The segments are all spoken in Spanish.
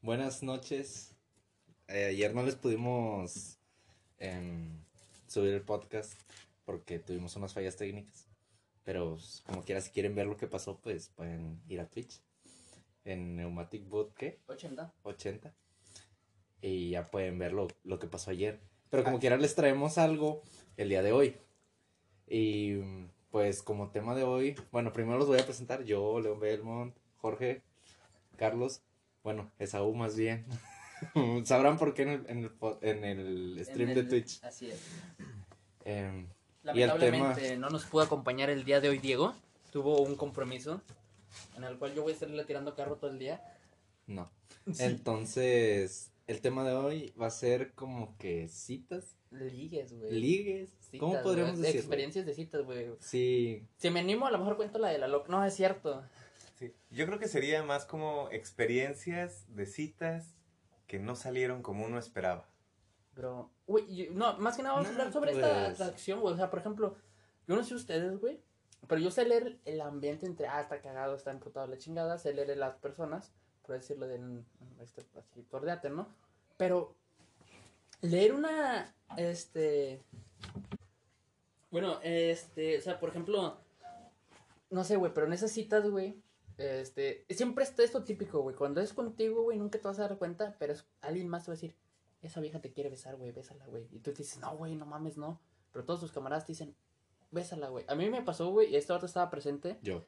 Buenas noches. Eh, ayer no les pudimos em, subir el podcast porque tuvimos unas fallas técnicas. Pero pues, como quiera, si quieren ver lo que pasó, pues pueden ir a Twitch. En Neumatic Boot, ¿qué? 80. 80. Y ya pueden ver lo, lo que pasó ayer. Pero como quiera, les traemos algo el día de hoy. Y pues como tema de hoy, bueno, primero los voy a presentar yo, León Belmont, Jorge, Carlos, bueno, Esaú más bien. Sabrán por qué en el, en el, en el stream En de Twitch. Así es. Em, Y el Lamentablemente no nos pudo acompañar el día de hoy Diego. Tuvo un compromiso en el cual yo voy a estarle tirando carro todo el día. no. Entonces, el tema de hoy va a ser como que citas, Ligues, güey. ligues. Citas, ¿Cómo podríamos decirlo? Experiencias de citas, güey. Sí, Si me animo, a lo mejor cuento la de la loca. No, es cierto. Sí, Yo creo que sería más como experiencias de citas que no salieron como uno esperaba. Pero, güey, yo- no, más que nada vamos a hablar sobre pues. esta atracción, güey. O sea, por ejemplo, yo no sé ustedes, güey, pero yo sé leer el ambiente entre, ah, está cagado, está emputado la chingada, sé leer las personas, por decirlo de, este, así, tordeate, ¿no? Pero, leer una, este, bueno, este, o sea, por ejemplo, no sé, güey, pero en esas citas, güey, este, siempre está esto típico, güey, cuando es contigo, güey, nunca te vas a dar cuenta, pero es, alguien más te va a decir, esa vieja te quiere besar, güey, bésala, güey. Y tú te dices, no, güey, no mames, no. Pero todos tus camaradas te dicen, bésala, güey. A mí me pasó, güey, y este otro estaba presente, yo.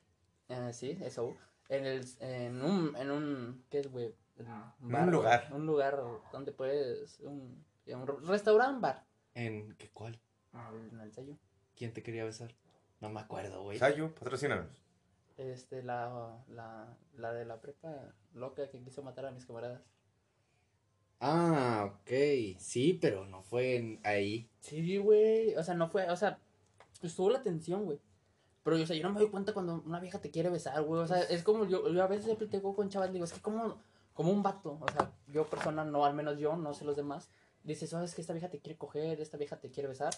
eh, sí, eso, en, el, en un, en un, ¿qué es, güey? En un lugar. Un lugar donde puedes, un, un restaurante, bar. ¿En qué cuál? En el sello. ¿Quién te quería besar? No me acuerdo, güey. Sayo, patrocínanos. Este, la, la, la de la prepa loca que quiso matar a mis camaradas. Ah, ok. Sí, pero no fue en- ahí. Sí, güey. O sea, no fue, o sea, estuvo la tensión, güey. Pero, o sea, yo no me doy cuenta cuando una vieja te quiere besar, güey. O sea, es como yo, yo a veces le platico con chavas, digo, es que como, como un vato. O sea, yo persona, no, al menos yo, no sé los demás. Dices, sabes que esta vieja te quiere coger, esta vieja te quiere besar.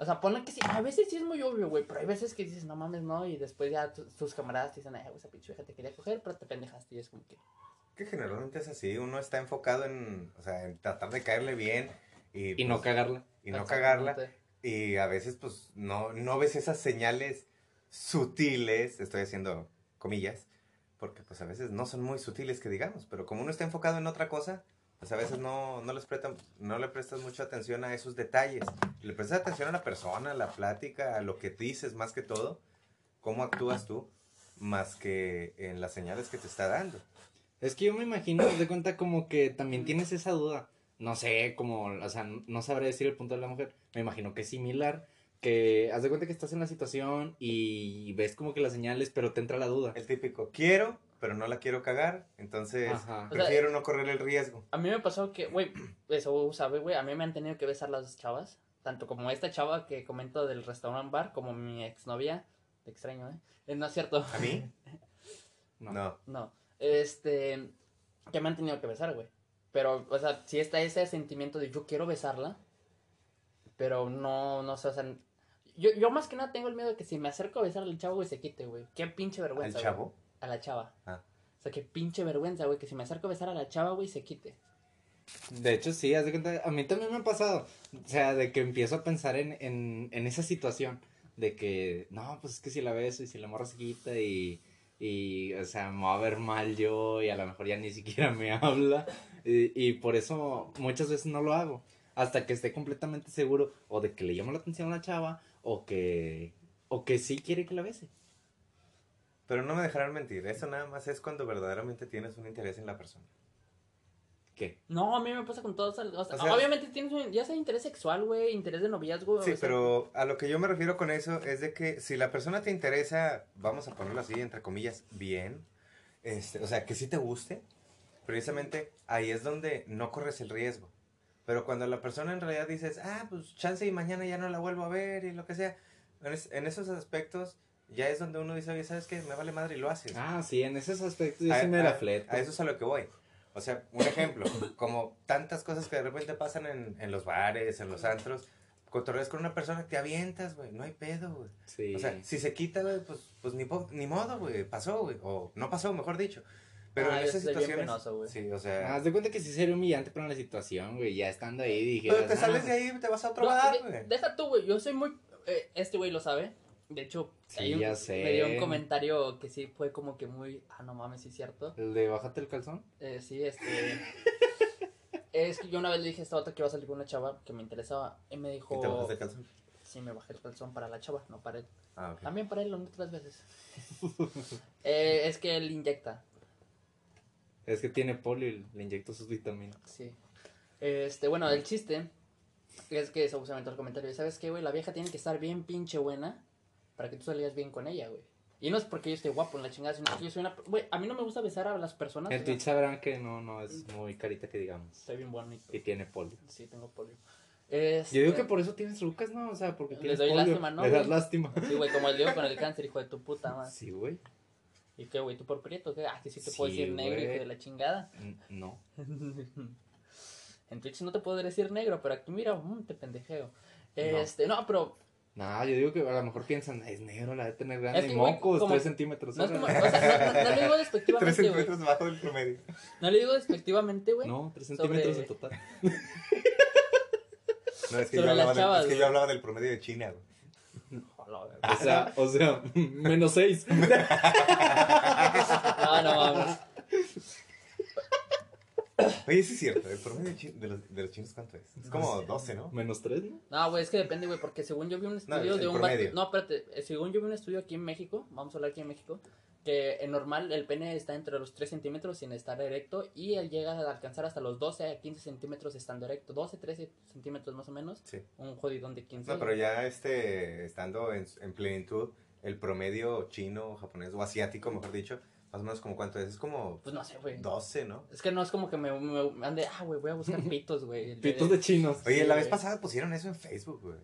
O sea, ponle que sí, a veces sí es muy obvio, güey, pero hay veces que dices, no mames, no, y después ya tu- tus camaradas te dicen, ay, güey, esa pinche vieja te quería coger, pero te pendejaste, y es como que, Que generalmente es así, uno está enfocado en, o sea, en tratar de caerle bien y, Y no pues, cagarla. y no cagarla. Y a veces pues no, no ves esas señales sutiles, estoy haciendo comillas, porque pues a veces no son muy sutiles que digamos, pero como uno está enfocado en otra cosa, pues a veces no, no, les prestan, no le prestas mucha atención a esos detalles. Le prestas atención a la persona, a la plática, a lo que dices más que todo, cómo actúas tú, más que en las señales que te está dando. Es que yo me imagino, de cuenta como que también tienes esa duda. No sé, como, o sea, no sabré decir el punto de la mujer. Me imagino que es similar. Que haz de cuenta que estás en la situación y ves como que las señales, pero te entra la duda. El típico, quiero, pero no la quiero cagar, entonces Ajá. O sea, prefiero no correr el riesgo. A mí me pasó que, güey, eso sabe, güey, a mí me han tenido que besar las chavas, tanto como esta chava que comento del restaurant bar, como mi exnovia, te extraño, ¿eh? Eh, No es cierto, ¿A mí? No. No. no, este, que me han tenido que besar, güey, pero, o sea, sí está ese sentimiento de yo quiero besarla, pero no, no sé, o sea, yo, yo más que nada tengo el miedo de que si me acerco a besar al chavo, güey, se quite, güey, qué pinche ¿Al vergüenza, güey. chavo? A la chava. Ah. O sea, qué pinche vergüenza, güey, que si me acerco a besar a la chava, güey, se quite. De hecho, sí, haz de cuenta, a mí también me ha pasado. O sea, de que empiezo a pensar en, en, en esa situación. De que, no, pues es que si la beso y si la morra se quita y, y, o sea, me va a ver mal yo y a lo mejor ya ni siquiera me habla. Y, y por eso muchas veces no lo hago. Hasta que esté completamente seguro o de que le llama la atención a la chava o que, o que sí quiere que la bese. Pero no me dejarán mentir, eso nada más es cuando verdaderamente tienes un interés en la persona. ¿Qué? No, a mí me pasa con todos. O sea, O sea- obviamente tienes un, ya sea interés sexual, güey, interés de noviazgo. Sí, o sea, pero a lo que yo me refiero con eso es de que si la persona te interesa, vamos a ponerlo así, entre comillas, bien, este, o sea, que sí te guste, precisamente ahí es donde no corres el riesgo. Pero cuando la persona en realidad dices, ah, pues chance y mañana ya no la vuelvo a ver y lo que sea, en, es- en esos aspectos ya es donde uno dice, oye, ¿sabes qué? Me vale madre y lo haces. Ah, sí, en esos aspectos yo a, sí me la a- fleto. a eso es a lo que voy. O sea, un ejemplo, como tantas cosas que de repente pasan en, en los bares, en los antros, cotorreas con una persona, te avientas, güey, no hay pedo, güey. Sí. O sea, si se quita, güey, pues, pues ni, ni modo, güey, pasó, güey, o no pasó, mejor dicho. Pero Ah, en esas situaciones. penoso, güey. sí, o sea. Haz de cuenta que sí sería humillante para la situación, güey. Ya estando ahí dije. pero te sales de ahí y te vas a otro No, bar, güey. deja tú, güey. Yo soy muy. eh, este güey lo sabe. De hecho, Sí, hay un- ya sé. me dio un comentario que sí fue como que muy. Ah, no mames, sí es cierto. ¿El de bájate el calzón? Eh, sí, este. es que yo una vez le dije a esta otra que iba a salir con una chava que me interesaba. Y me dijo. ¿Y te bajas el calzón? Sí, me bajé el calzón para la chava, no para él. Ah, ok. También para él, lo otras veces. Eh, es que él inyecta. Es que tiene polio y le inyecto sus vitaminas. Sí. Este, bueno, el chiste es que eso se el comentario. ¿Sabes qué, güey? La vieja tiene que estar bien pinche buena para que tú salgas bien con ella, güey. Y no es porque yo esté guapo en la chingada, sino que yo soy una... Güey, a mí no me gusta besar a las personas. En Twitch sabrán que no, no es muy carita que digamos. Soy bien bonito. Y tiene polio. Sí, tengo polio. Este, Yo digo que por eso tienes rucas, ¿no? O sea, porque Le tienes doy polio. lástima, ¿no, Le das güey? lástima. Sí, güey, como el Diego con el cáncer, hijo de tu puta madre. Sí, güey. ¿Y qué, güey? ¿Tú por prieto? ¿Qué? Ah, que sí te puedo Sí, decir negro, güey. hijo de la chingada. No. En Twitch no te puedo decir negro, pero aquí mira, mm, te pendejeo. No. Este, no, pero No, yo digo que a lo mejor piensan, es negro, la de tener grande. Es que, y mocos, como- 3 centímetros. no es como, o sea, no, no, no le digo Tres despectivamente, güey. centímetros bajo del promedio. No le digo despectivamente, güey. No, 3 Sobre- centímetros en total. No, es que, Sobre yo hablaba, las del- chavas, es que yo hablaba del promedio de China, güey. O sea, o sea, menos 6. No, no mames. Oye, sí es cierto, el promedio de, los, de los chinos, ¿cuánto es? Es como 12, ¿no? menos 3, ¿no? No, güey, es que depende, güey, porque según yo vi un estudio el de un promedio. vato- No, espérate, eh, según yo vi un estudio aquí en México, vamos a hablar aquí en México, que en normal el pene está entre los 3 centímetros sin estar erecto y él llega a alcanzar hasta los 12 a 15 centímetros estando erecto. 12, 13 centímetros más o menos. Sí. Un jodidón de 15. No, pero ya este, estando en, en plenitud, el promedio chino, japonés o asiático, mejor dicho, más o menos como cuánto es, es como Pues no sé, güey. 12, ¿no? Es que no es como que me, me, ande, ah, güey, voy a buscar pitos, güey. Pitos de chinos. Oye, Sí, la vez pasada pusieron eso en Facebook, güey.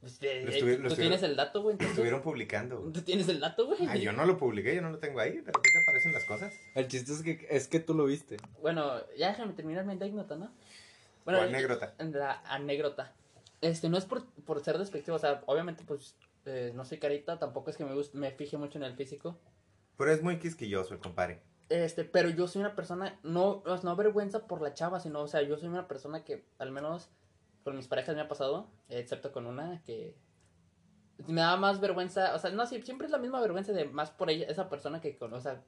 Pues, eh, Lo eh, ¿Tú tienes el dato, güey? Estuvieron publicando. ¿Tú tienes el dato, güey? Ah, yo no lo publiqué, yo no lo tengo ahí, pero ¿qué te parecen las cosas? El chiste es que, es que tú lo viste. Bueno, ya déjame terminar mi anécdota, ¿no? o eh, anécdota. La anécdota. Este, no es por, por ser despectivo, o sea, obviamente, pues, eh, no soy carita, tampoco es que me, guste, me fije mucho en el físico. Pero es muy quisquilloso el compadre. Este, pero yo soy una persona, no, no, no vergüenza por la chava, sino, o sea, yo soy una persona que, al menos, con mis parejas me ha pasado, excepto con una que me da más vergüenza, o sea, no, sí, siempre es la misma vergüenza de más por ella, esa persona que con, o sea,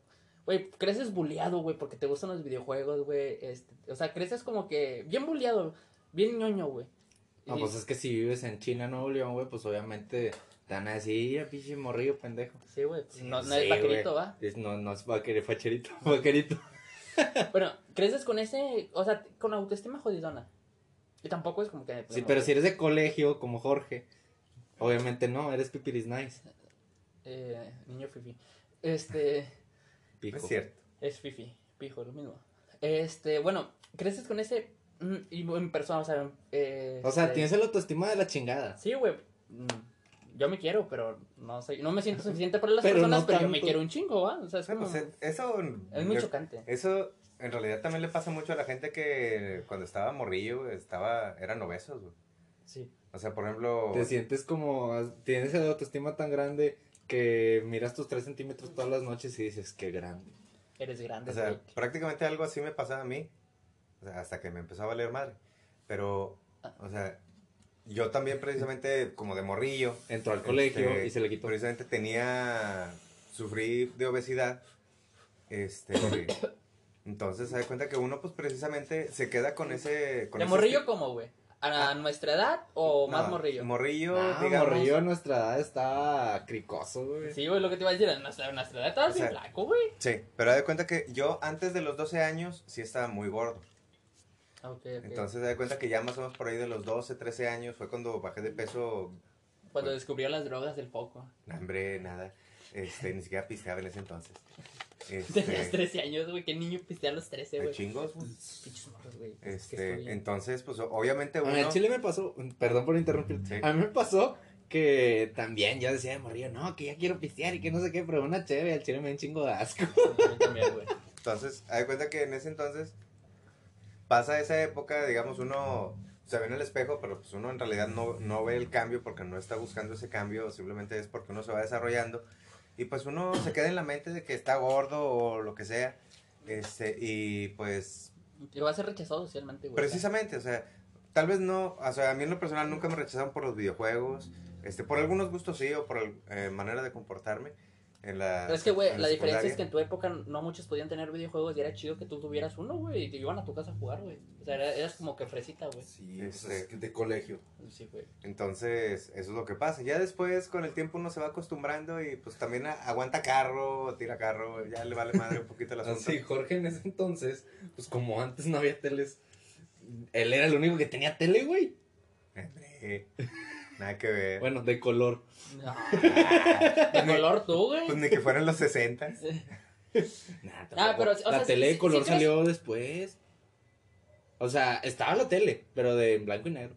güey, creces bulleado, güey, porque te gustan los videojuegos, güey, este, o sea, creces como que bien bulleado, bien ñoño, güey. No, Y- pues es que si vives en China, Nuevo León, güey, pues obviamente te van a decir, "Ya, pinche morrillo pendejo. Sí, güey, pues, no, no Sí, es vaquerito. ¿va? Es- no, no es vaquerito, facherito, vaquerito. Bueno, creces con ese, o sea, con autoestima jodidona. Y tampoco es como que... Sí, pero si eres de colegio, como Jorge, obviamente no, eres pipiris nice. Eh, niño fifi. Este, Pico. es cierto. es fifi, pijo, lo mismo. Este, bueno, creces con ese... mm, Y en persona, o sea... eh, O sea, este, tienes el autoestima de la chingada. Sí, güey. Yo me quiero, pero no soy, no me siento suficiente para las Pero personas, no pero yo me tanto. quiero un chingo, ¿va? O sea, es No, como... pues, eh, eso, Es muy le- chocante. Eso en realidad también le pasa mucho a la gente que cuando estaba morrillo, estaba, eran obesos, güey. Sí. O sea, por ejemplo, Te sientes como, tienes el autoestima tan grande que miras tus 3 centímetros todas las noches y dices, qué grande. Eres grande, o sea, prácticamente algo así me pasaba a mí, o sea, hasta que me empezó a valer madre. Pero, o sea, yo también precisamente como de morrillo, Entró al colegio Este, y se le quitó. Precisamente tenía, sufrí de obesidad, este, entonces se da cuenta que uno pues precisamente se queda con ese... Con ¿De ese morrillo cómo, güey? ¿A nuestra edad o más No, morrillo? Morrillo, Ah, digamos... morrillo a nuestra edad estaba cricoso, güey. Sí, güey, lo que te iba a decir, a nuestra, a nuestra edad estabas O sea, bien flaco, güey. Sí, pero haz de cuenta que yo antes de los 12 años sí estaba muy gordo. Ok, ok. Entonces se da cuenta que ya más o menos por ahí de los 12, 13 años fue cuando bajé de peso. Cuando descubrió las drogas del foco. No, Hombre, nada. Este, ni siquiera pisteaba en ese entonces. Tenías Este, 13 años, güey. ¿Qué niño pistea a los 13, hay güey? chingos. güey. Pinches morros, güey. ¿Qué Este, entonces, pues obviamente A uno. mí en Chile me pasó, perdón por interrumpir, Sí. a mí me pasó que también yo decía de morrillo, no, que ya quiero pistear y que no sé qué, pero una chévere, al chile me da un chingo de asco. A mí también, güey. Entonces, de cuenta que en ese entonces pasa esa época, digamos, uno se ve en el espejo, pero pues uno en realidad no, no ve el cambio porque no está buscando ese cambio, simplemente es porque uno se va desarrollando. Y pues uno se queda en la mente de que está gordo o lo que sea. Este, y pues Y va a ser rechazado socialmente, güey. Precisamente, o sea, tal vez no, o sea, a mí en lo personal nunca me rechazaron por los videojuegos, este, por algunos gustos sí, o por eh, manera de comportarme en la Pero es que, güey, la diferencia es que en tu época no muchos podían tener videojuegos y era chido que tú tuvieras uno, güey, y te iban a tu casa a jugar, güey. O sea, era- eras como que fresita, güey. Sí, pues, Este. es que de colegio. Sí, güey. Entonces, eso es lo que pasa. Ya después, con el tiempo, uno se va acostumbrando y pues también aguanta carro, tira carro, ya le vale madre un poquito el asunto. Así, Jorge en ese entonces, pues como antes no había teles, él era el único que tenía tele, güey. Nada que ver. Bueno, de color. No. Ah, De color tú, güey. pues ni que fueran los 60. Nah, Ah, pero, o la sea, tele sí- de color sí salió después. O sea, estaba la tele, pero de blanco y negro.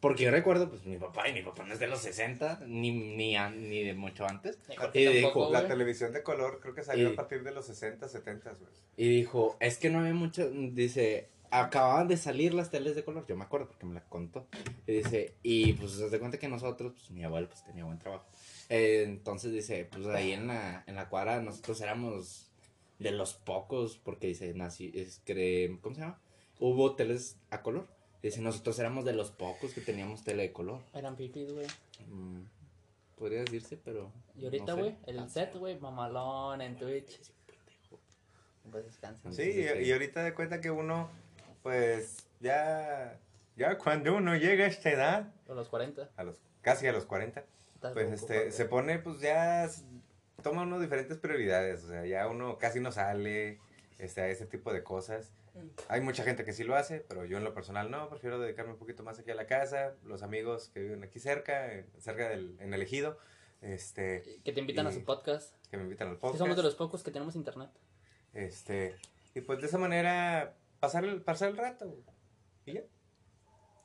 Porque yo recuerdo, pues mi papá y mi papá no es de los 60, ni, ni, ni de mucho antes. Y tampoco, dijo, La televisión de color creo que salió Y- a partir de los 60, 70, güey. Y dijo, es que no había mucho, dice, acababan de salir las teles de color, yo me acuerdo porque me la contó. Y dice, y pues se de cuenta que nosotros, pues mi abuelo pues tenía buen trabajo. Eh, entonces dice, pues ahí en la, en la cuadra nosotros éramos de los pocos, porque dice, nací, es que, ¿cómo se llama? Hubo teles a color. Dice, nosotros éramos de los pocos que teníamos tele de color. Eran pipis, güey. Mm, podría decirse, pero... Y ahorita, no sé. güey, el set, güey, mamalón en Twitch. Pues descansen. Sí, y, y ahorita de cuenta que uno, pues, ya, ya cuando uno llega a esta edad, A los 40. a los, casi a los 40, estás pues, este, se pone, pues, ya, toma uno diferentes prioridades, o sea, ya uno casi no sale, este, a ese tipo de cosas. Hay mucha gente que sí lo hace, pero yo en lo personal no, prefiero dedicarme un poquito más aquí a la casa, los amigos que viven aquí cerca, cerca del, en el ejido, este, Que te invitan a su podcast. que me invitan al Que podcast. somos de los pocos que tenemos internet. Este, y pues de esa manera pasar el, pasar el rato. Y ya.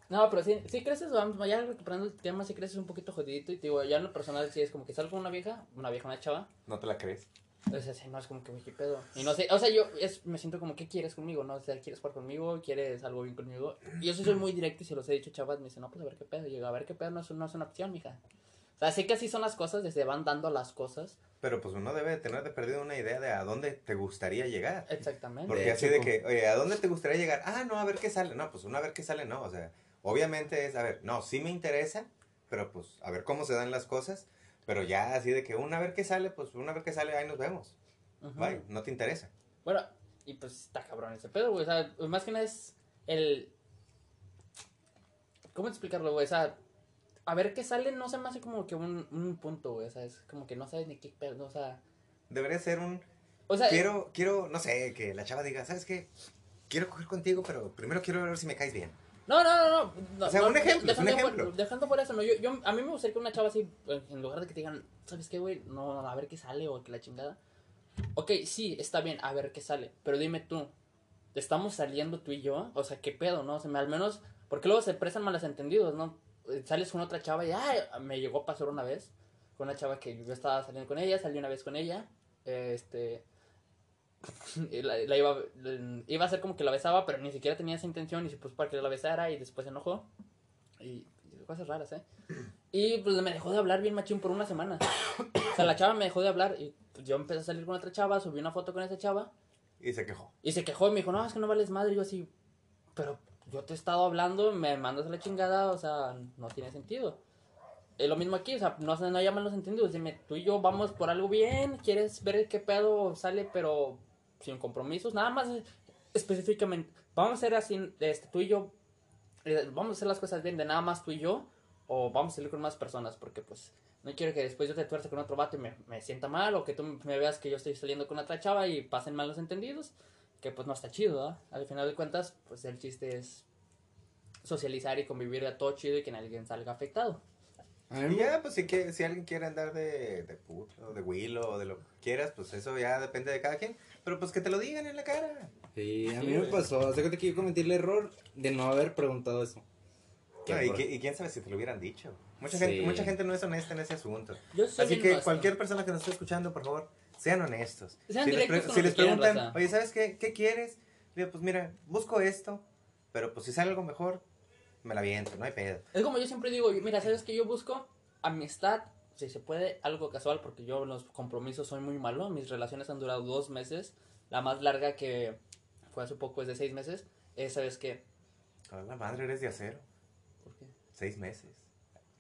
No, pero sí, sí creces, vamos, ya recuperando el tema, sí creces un poquito jodidito. Y te digo, ya en lo personal sí es como que salgo con una vieja, una vieja, una chava. No te la crees. O sea, sí, no es como que, güey, qué pedo. Y no sé, o sea, yo es, me siento como, ¿qué quieres conmigo? No, o sea, ¿quieres jugar conmigo? ¿Quieres algo bien conmigo? Y yo sí soy muy directo y se los he dicho, chavas, me dicen, no, pues a ver qué pedo. Y yo, a ver qué pedo no es, no es una opción, mija. O sea, sé que así son las cosas, desde van dando las cosas. Pero pues uno debe de tener de perdido una idea de a dónde te gustaría llegar. Exactamente. Porque De así hecho, de que, oye, ¿a dónde te gustaría llegar? Ah, no, a ver qué sale. No, pues uno a ver qué sale, no. O sea, obviamente es, a ver, no, sí me interesa, pero pues a ver cómo se dan las cosas. Pero ya así de que una a ver qué sale, pues una a ver qué sale, ahí nos vemos. Ujú. Bye, no te interesa. Bueno, y pues está cabrón ese pedo, güey. O sea, más que nada es el. ¿Cómo explicarlo, güey? O sea, a ver qué sale no se me hace como que un, un punto, güey. O sea, es como que no sabes ni qué pedo. O sea, Debería ser un, o sea quiero, quiero, no sé, que la chava diga, ¿sabes qué? Quiero coger contigo, pero primero quiero ver si me caes bien. No, no, no, no. O sea, no, un ejemplo, es un dejando ejemplo. Por, dejando por eso, no. Yo, yo, a mí me gustaría que una chava así, eh, en lugar de que te digan, ¿sabes qué, güey? No, a ver qué sale o que la chingada. Ok, sí, está bien, a ver qué sale. Pero dime tú, ¿estamos saliendo tú y yo? O sea, ¿qué pedo, no? O sea, al menos, porque luego se prestan malos entendidos, ¿no? Eh, Sales con otra chava y, ay, me llegó a pasar una vez con una chava que yo estaba saliendo con ella, salí una vez con ella, este, la, la iba, iba a hacer como que la besaba, pero ni siquiera tenía esa intención y se puso para que la besara y después se enojó. Y, y cosas raras, ¿eh? Y pues me dejó de hablar bien machín por una semana. O sea, la chava me dejó de hablar y pues, yo empecé a salir con otra chava, subí una foto con esa chava Y se quejó. y se quejó y me dijo, no, es que no vales madre. Y yo así, pero yo te he estado hablando, me mandas a la chingada, o sea, no tiene sentido. Es lo mismo aquí, o sea, no, no llaman los entendidos. Dime, tú y yo vamos por algo bien, quieres ver qué pedo sale, pero sin compromisos, nada más específicamente. Vamos a hacer así, este, tú y yo, eh, vamos a hacer las cosas bien de nada más tú y yo, o vamos a salir con más personas, porque pues no quiero que después yo te tuerce con otro vato y me, me sienta mal, o que tú me veas que yo estoy saliendo con otra chava y pasen malos entendidos, que pues no está chido, ¿verdad? Al final de cuentas, pues el chiste es socializar y convivir a todo chido y que nadie salga afectado. A mí Y me- ya, pues si, que, si alguien quiere andar de, de puto, de Willow, o de lo que quieras, pues eso ya depende de cada quien. Pero pues que te lo digan en la cara. Sí, a Sí, mí me güey. pasó. Hace cuenta que yo cometí el error de no haber preguntado eso. No, y, y quién sabe si te lo hubieran dicho. Mucha, Sí. gente, mucha gente no es honesta en ese asunto. Yo soy Así que honesto. cualquier persona que nos esté escuchando, por favor, sean honestos. Sean si les, con si preguntan, oye, ¿sabes qué? ¿Qué quieres? Le digo, pues mira, busco esto, pero pues si sale algo mejor, me la viento, no hay pedo. Es como yo siempre digo, mira, ¿sabes que Yo busco amistad, si se puede, algo casual, porque yo en los compromisos soy muy malo. Mis relaciones han durado dos meses La más larga que fue hace poco es de seis meses. Esa vez que... A la madre eres de acero. ¿Por qué? Seis meses.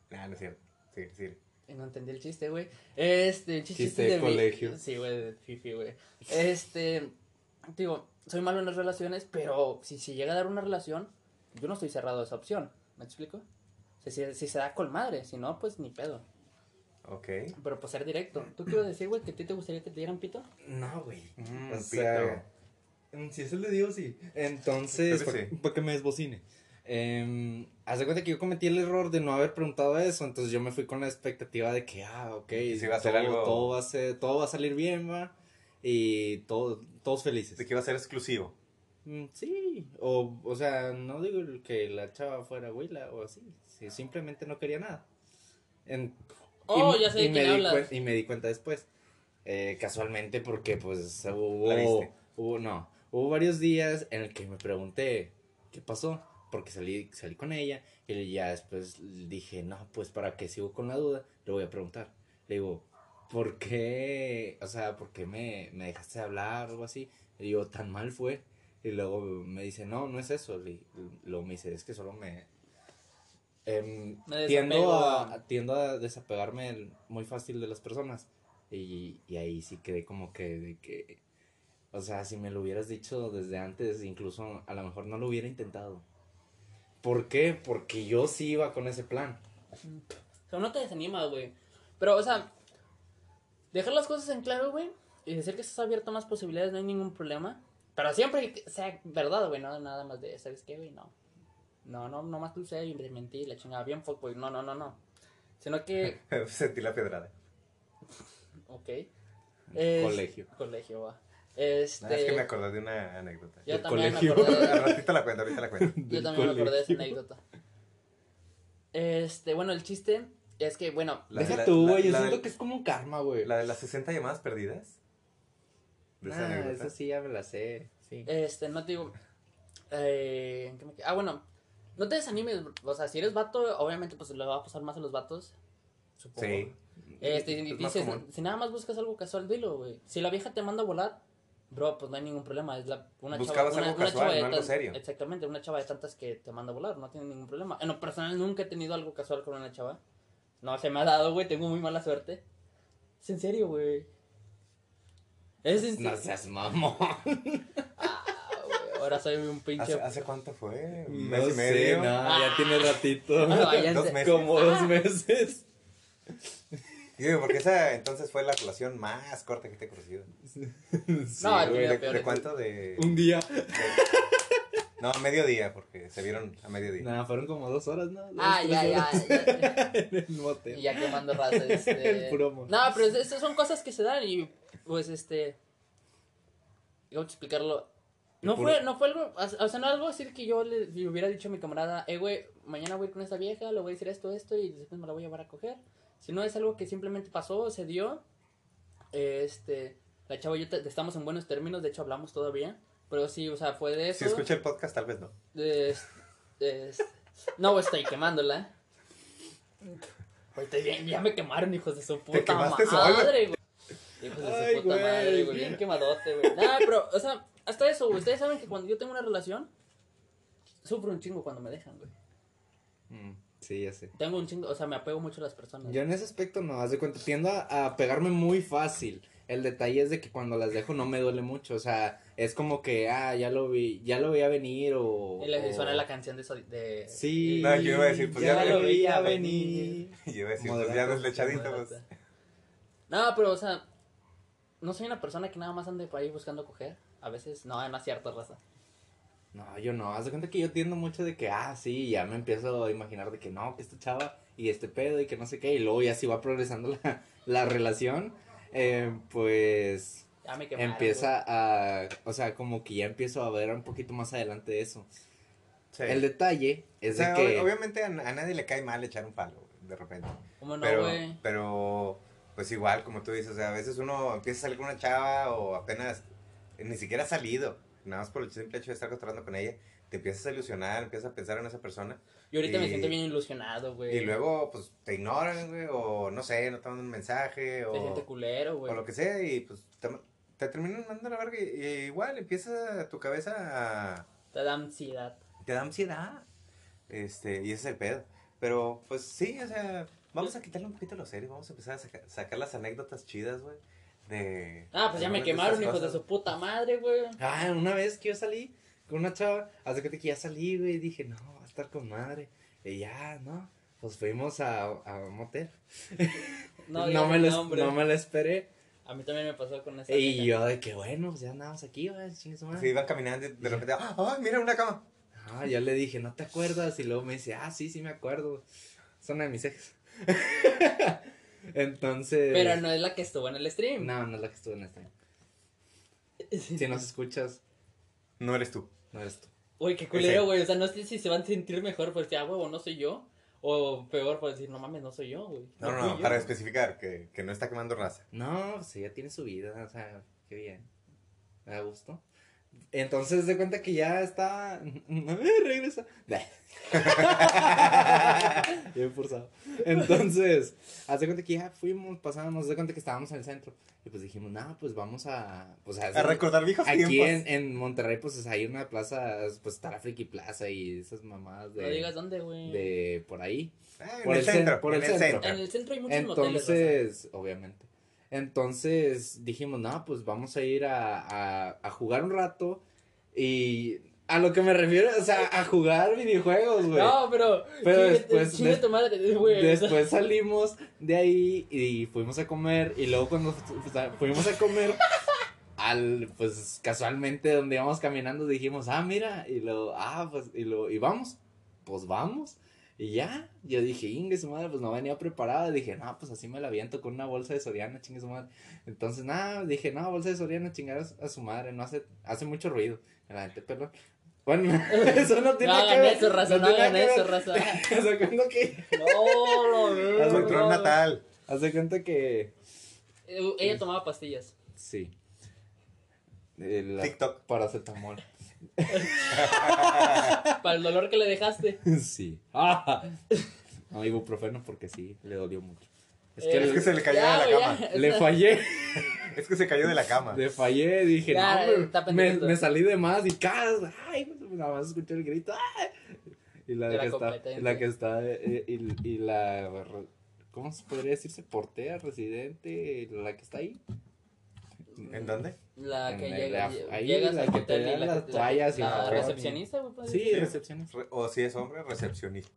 Nah, no es cierto. Sí, sí. No entendí el chiste, güey. Este, el chiste, Chiste de mi- colegio. Sí, güey, de fifi, güey. Este, digo, soy malo en las relaciones, pero si se llega a dar una relación, yo no estoy cerrado a esa opción. ¿Me explico? O sea, si, si se da con madre, si no, pues ni pedo. Ok. Pero pues ser directo. ¿Tú qué ibas a decir, güey? ¿Que a ti te gustaría que te dieran pito? No, güey. Mm, o pito. sea, mm, si eso le digo, sí. Entonces, para sí. que me desbocine. Eh, haz de cuenta que yo cometí el error de no haber preguntado eso, entonces yo me fui con la expectativa de que, ah, ok, Y si va a ser todo, algo- todo va a ser, todo va a salir bien, va, y todo, todos felices. De que iba a ser exclusivo. Mm, Sí, o, o sea, no digo que la chava fuera güila o así, sí, simplemente no quería nada. En- Oh, y- ya sé de y quién di hablas. y me di cuenta después, eh, casualmente porque pues hubo, hubo, no, hubo varios días en el que me pregunté qué pasó, porque salí, salí con ella y ya después dije, no, pues para que sigo con la duda, le voy a preguntar. Le digo, ¿por qué, o sea, por qué me, me dejaste de hablar o algo así? Le digo, tan mal fue. Y luego me dice, no, no es eso. Y luego me dice, es que solo me... em, Me tiendo, a, tiendo a desapegarme muy fácil de las personas. Y, y ahí sí quedé como que, de que... O sea, si me lo hubieras dicho desde antes, incluso a lo mejor no lo hubiera intentado. ¿Por qué? Porque yo sí iba con ese plan. O sea, no te desanima, güey. Pero, o sea, dejar las cosas en claro, güey, y decir que estás abierto a más posibilidades, no hay ningún problema. Pero siempre que sea verdad, güey, no nada más de, ¿sabes qué, güey? No. No, no, no más dulce y de mentir, la chingada, bien fuck, güey. No, no, no, no. Sino que, Sentí la pedrada. ok. Es- Colegio. Colegio, va. Este. Ah, es que me acordé de una anécdota. Yo del también colegio. me acordé. Ratito la cuento, ahorita la cuento. Yo también me acordé de esa anécdota. Este, bueno, el chiste es que, bueno, La- Deja la- tú, güey. Yo la siento del- que es como un karma, güey. La de las 60 llamadas perdidas. De esa Ah, anécdota. esa sí ya me la sé. Sí. Este, no te digo. Eh, ah, bueno. No te desanimes. O sea, si eres vato, obviamente, pues le va a pasar más a los vatos. Supongo. Sí. Este, y Es dices, si nada más buscas algo casual, dilo, güey. Si la vieja te manda a volar, bro, pues no hay ningún problema. Es la, una Buscabas chava, una, algo una casual, chava de no algo serio. Exactamente, una chava de tantas que te manda a volar, no tiene ningún problema. En lo personal, nunca he tenido algo casual con una chava. No se me ha dado, güey, tengo muy mala suerte. Es en serio, güey. Es en No serio. seas mamón. Ah, ahora soy un pinche. ¿Hace, hace cuánto fue? ¿Un No mes y sé, medio? no, Ah. ya tiene ratito. Ah. Dos meses. Como dos meses. Y digo, porque esa entonces fue la relación más corta que te he conocido. Sí, No, güey. ¿De, peor de es- cuánto? De, Un día. No, mediodía, porque se vieron a mediodía. Nada, fueron como dos horas, ¿no? Dos, Ah, ya, ya, horas. ya. en el motel. Y ya quemando raza, este... El puro amor. No, pero es- estas son cosas que se dan y, pues, este... ¿Cómo explicarlo? No puro- fue, no fue algo, o sea, no algo así que yo le, le hubiera dicho a mi camarada, eh, güey, mañana voy a ir con esta vieja, le voy a decir esto, esto, y después me la voy a llevar a coger. Si no es algo que simplemente pasó, se dio, este, la chava y yo te- estamos en buenos términos, de hecho hablamos todavía, pero sí, o sea, fue de eso. Si escucha el podcast, tal vez no. Es- es- no estoy quemándola. Ahorita ya, ya me quemaron, hijos de su puta madre, güey. Hijos de su Ay, puta güey. madre, güey. Bien quemadote, güey. Nah, pero, o sea, hasta eso, güey. Ustedes saben que cuando yo tengo una relación, sufro un chingo cuando me dejan, güey. Mm, Sí, ya sé. Tengo un chingo, o sea, me apego mucho a las personas. Yo en ese aspecto no, haz de cuenta, tiendo a, a pegarme muy fácil. El detalle es de que cuando las dejo no me duele mucho, o sea, es como que, ah, ya lo vi, ya lo veía venir o... Y le o- suena la canción de... de Sí, No, yo iba a decir, pues, ya, ya lo veía veía venir. Y yo iba a decir, pues ya deslechadito, pues. No, pero, o sea, no soy una persona que nada más ande por ahí buscando coger. A veces, no, no es cierto, raza. No, yo no, haz de cuenta que yo tiendo mucho de que, ah, sí, ya me empiezo a imaginar de que no, que esta chava y este pedo y que no sé qué, y luego ya si va progresando la, la relación, eh, pues Ya me quemaron. empieza a, o sea, como que ya empiezo a ver un poquito más adelante de eso. Sí. El detalle O es sea, de que... ob- obviamente a, a nadie le cae mal echar un palo, de repente. ¿Cómo no, pero, güey? pero, pues igual, como tú dices, o sea, a veces uno empieza a salir con una chava o apenas, ni siquiera ha salido, nada más por el simple hecho de estar cotorreando con ella, te empiezas a ilusionar, empiezas a pensar en esa persona, Yo ahorita me y- siento bien ilusionado, güey. y luego, pues, te ignoran, güey, o no sé, no te mandan un mensaje, Se siente o, culero, güey. o lo que sea, y pues, te, te terminan mandando la verga y, y igual empieza tu cabeza a... Te da ansiedad. te da ansiedad. Este, y ese es el pedo. Pero, pues sí, o sea, vamos a quitarle un poquito lo serio, vamos a empezar a saca- sacar las anécdotas chidas, güey. De. Ah, pues ya me quemaron, hijos de su puta madre, güey. Ah, una vez que yo salí con una chava, hace que ya salí, güey, dije, no, va a estar con madre. Y ya, no, pues fuimos a, a un motel. No, No, me lo, no me lo esperé. A mí también me pasó con esa. Y yo de que, bueno, pues ya andamos aquí, güey, chingue su madre. Sí, iban caminando y de repente, ¡ah, ah, mira una cama! Ah, yo le dije, ¿no te acuerdas? Y luego me dice, ah, sí, sí me acuerdo. Es una de mis ex. Entonces. Pero no es la que estuvo en el stream. No, no es la que estuvo en este. Si nos escuchas, No eres tú. no eres tú. Uy, qué culero, güey. O sea, no sé si se van a sentir mejor por decir, ah, huevo, no soy yo. O peor por decir, no mames, no soy yo, güey. No, no, no, yo. para especificar que, que no está quemando raza. No, pues ella tiene su vida, o sea, qué bien. Me da gusto. Entonces de cuenta que ya está. regresa. Bien forzado. Entonces, haz de cuenta que ya fuimos, pasamos, de cuenta que estábamos en el centro. Y pues dijimos, no, pues vamos a. Pues A recordar viejos Aquí tiempos. en, en Monterrey, pues hay una plaza, pues está la Friki Plaza y esas mamadas de. No digas dónde, güey. de por ahí. Ah, en por el el cen- centro, por en el centro. centro. En el centro hay muchos moteles. Entonces, obviamente. Entonces dijimos, no, pues vamos a ir a, a, a jugar un rato. Y a lo que me refiero, o sea, a jugar videojuegos, güey. No, pero. Pero después- des- tu madre, güey. Después salimos de ahí y fuimos a comer. Y luego cuando fu- fu- fuimos a comer, al, pues casualmente donde íbamos caminando dijimos, ah, mira. Y luego, ah, pues, y luego, y vamos. Pues vamos. Y ya, yo dije, Inge, su madre, pues no venía preparada. Dije, no, pues así me la aviento con una bolsa de Soriana, chingue su madre. Entonces, nada, dije, no, bolsa de Soriana, chingar a su- a su madre, no hace, hace mucho ruido. La gente, perdón. Bueno, eso no tiene No que ver. eso, raza, no tiene hagan eso. O sea, cuando que, No, lo. Haz tron natal. haz de cuenta que, Eh, Ella tomaba pastillas. sí. La TikTok. Paracetamol. Para el dolor que le dejaste. sí. Ah. No, ibuprofeno porque sí, le dolió mucho. Es que Eh, Es que se le cayó ya, de la cama. ya, le fallé. Es que se cayó de la cama. Le fallé, dije, Ya, no, hombre, me, me salí de más y cada, ay, pues, nada más escuché el grito, ay. Y la, De la que está, la que está, eh, y, y la, ¿cómo se podría decirse? Portea, residente, la que está ahí. ¿En dónde? La que En llega. el- ahí, llegas la al que te da la las que- toallas y la recepcionista, güey. Sí, ser. recepciones. Re- o si es hombre, recepcionista.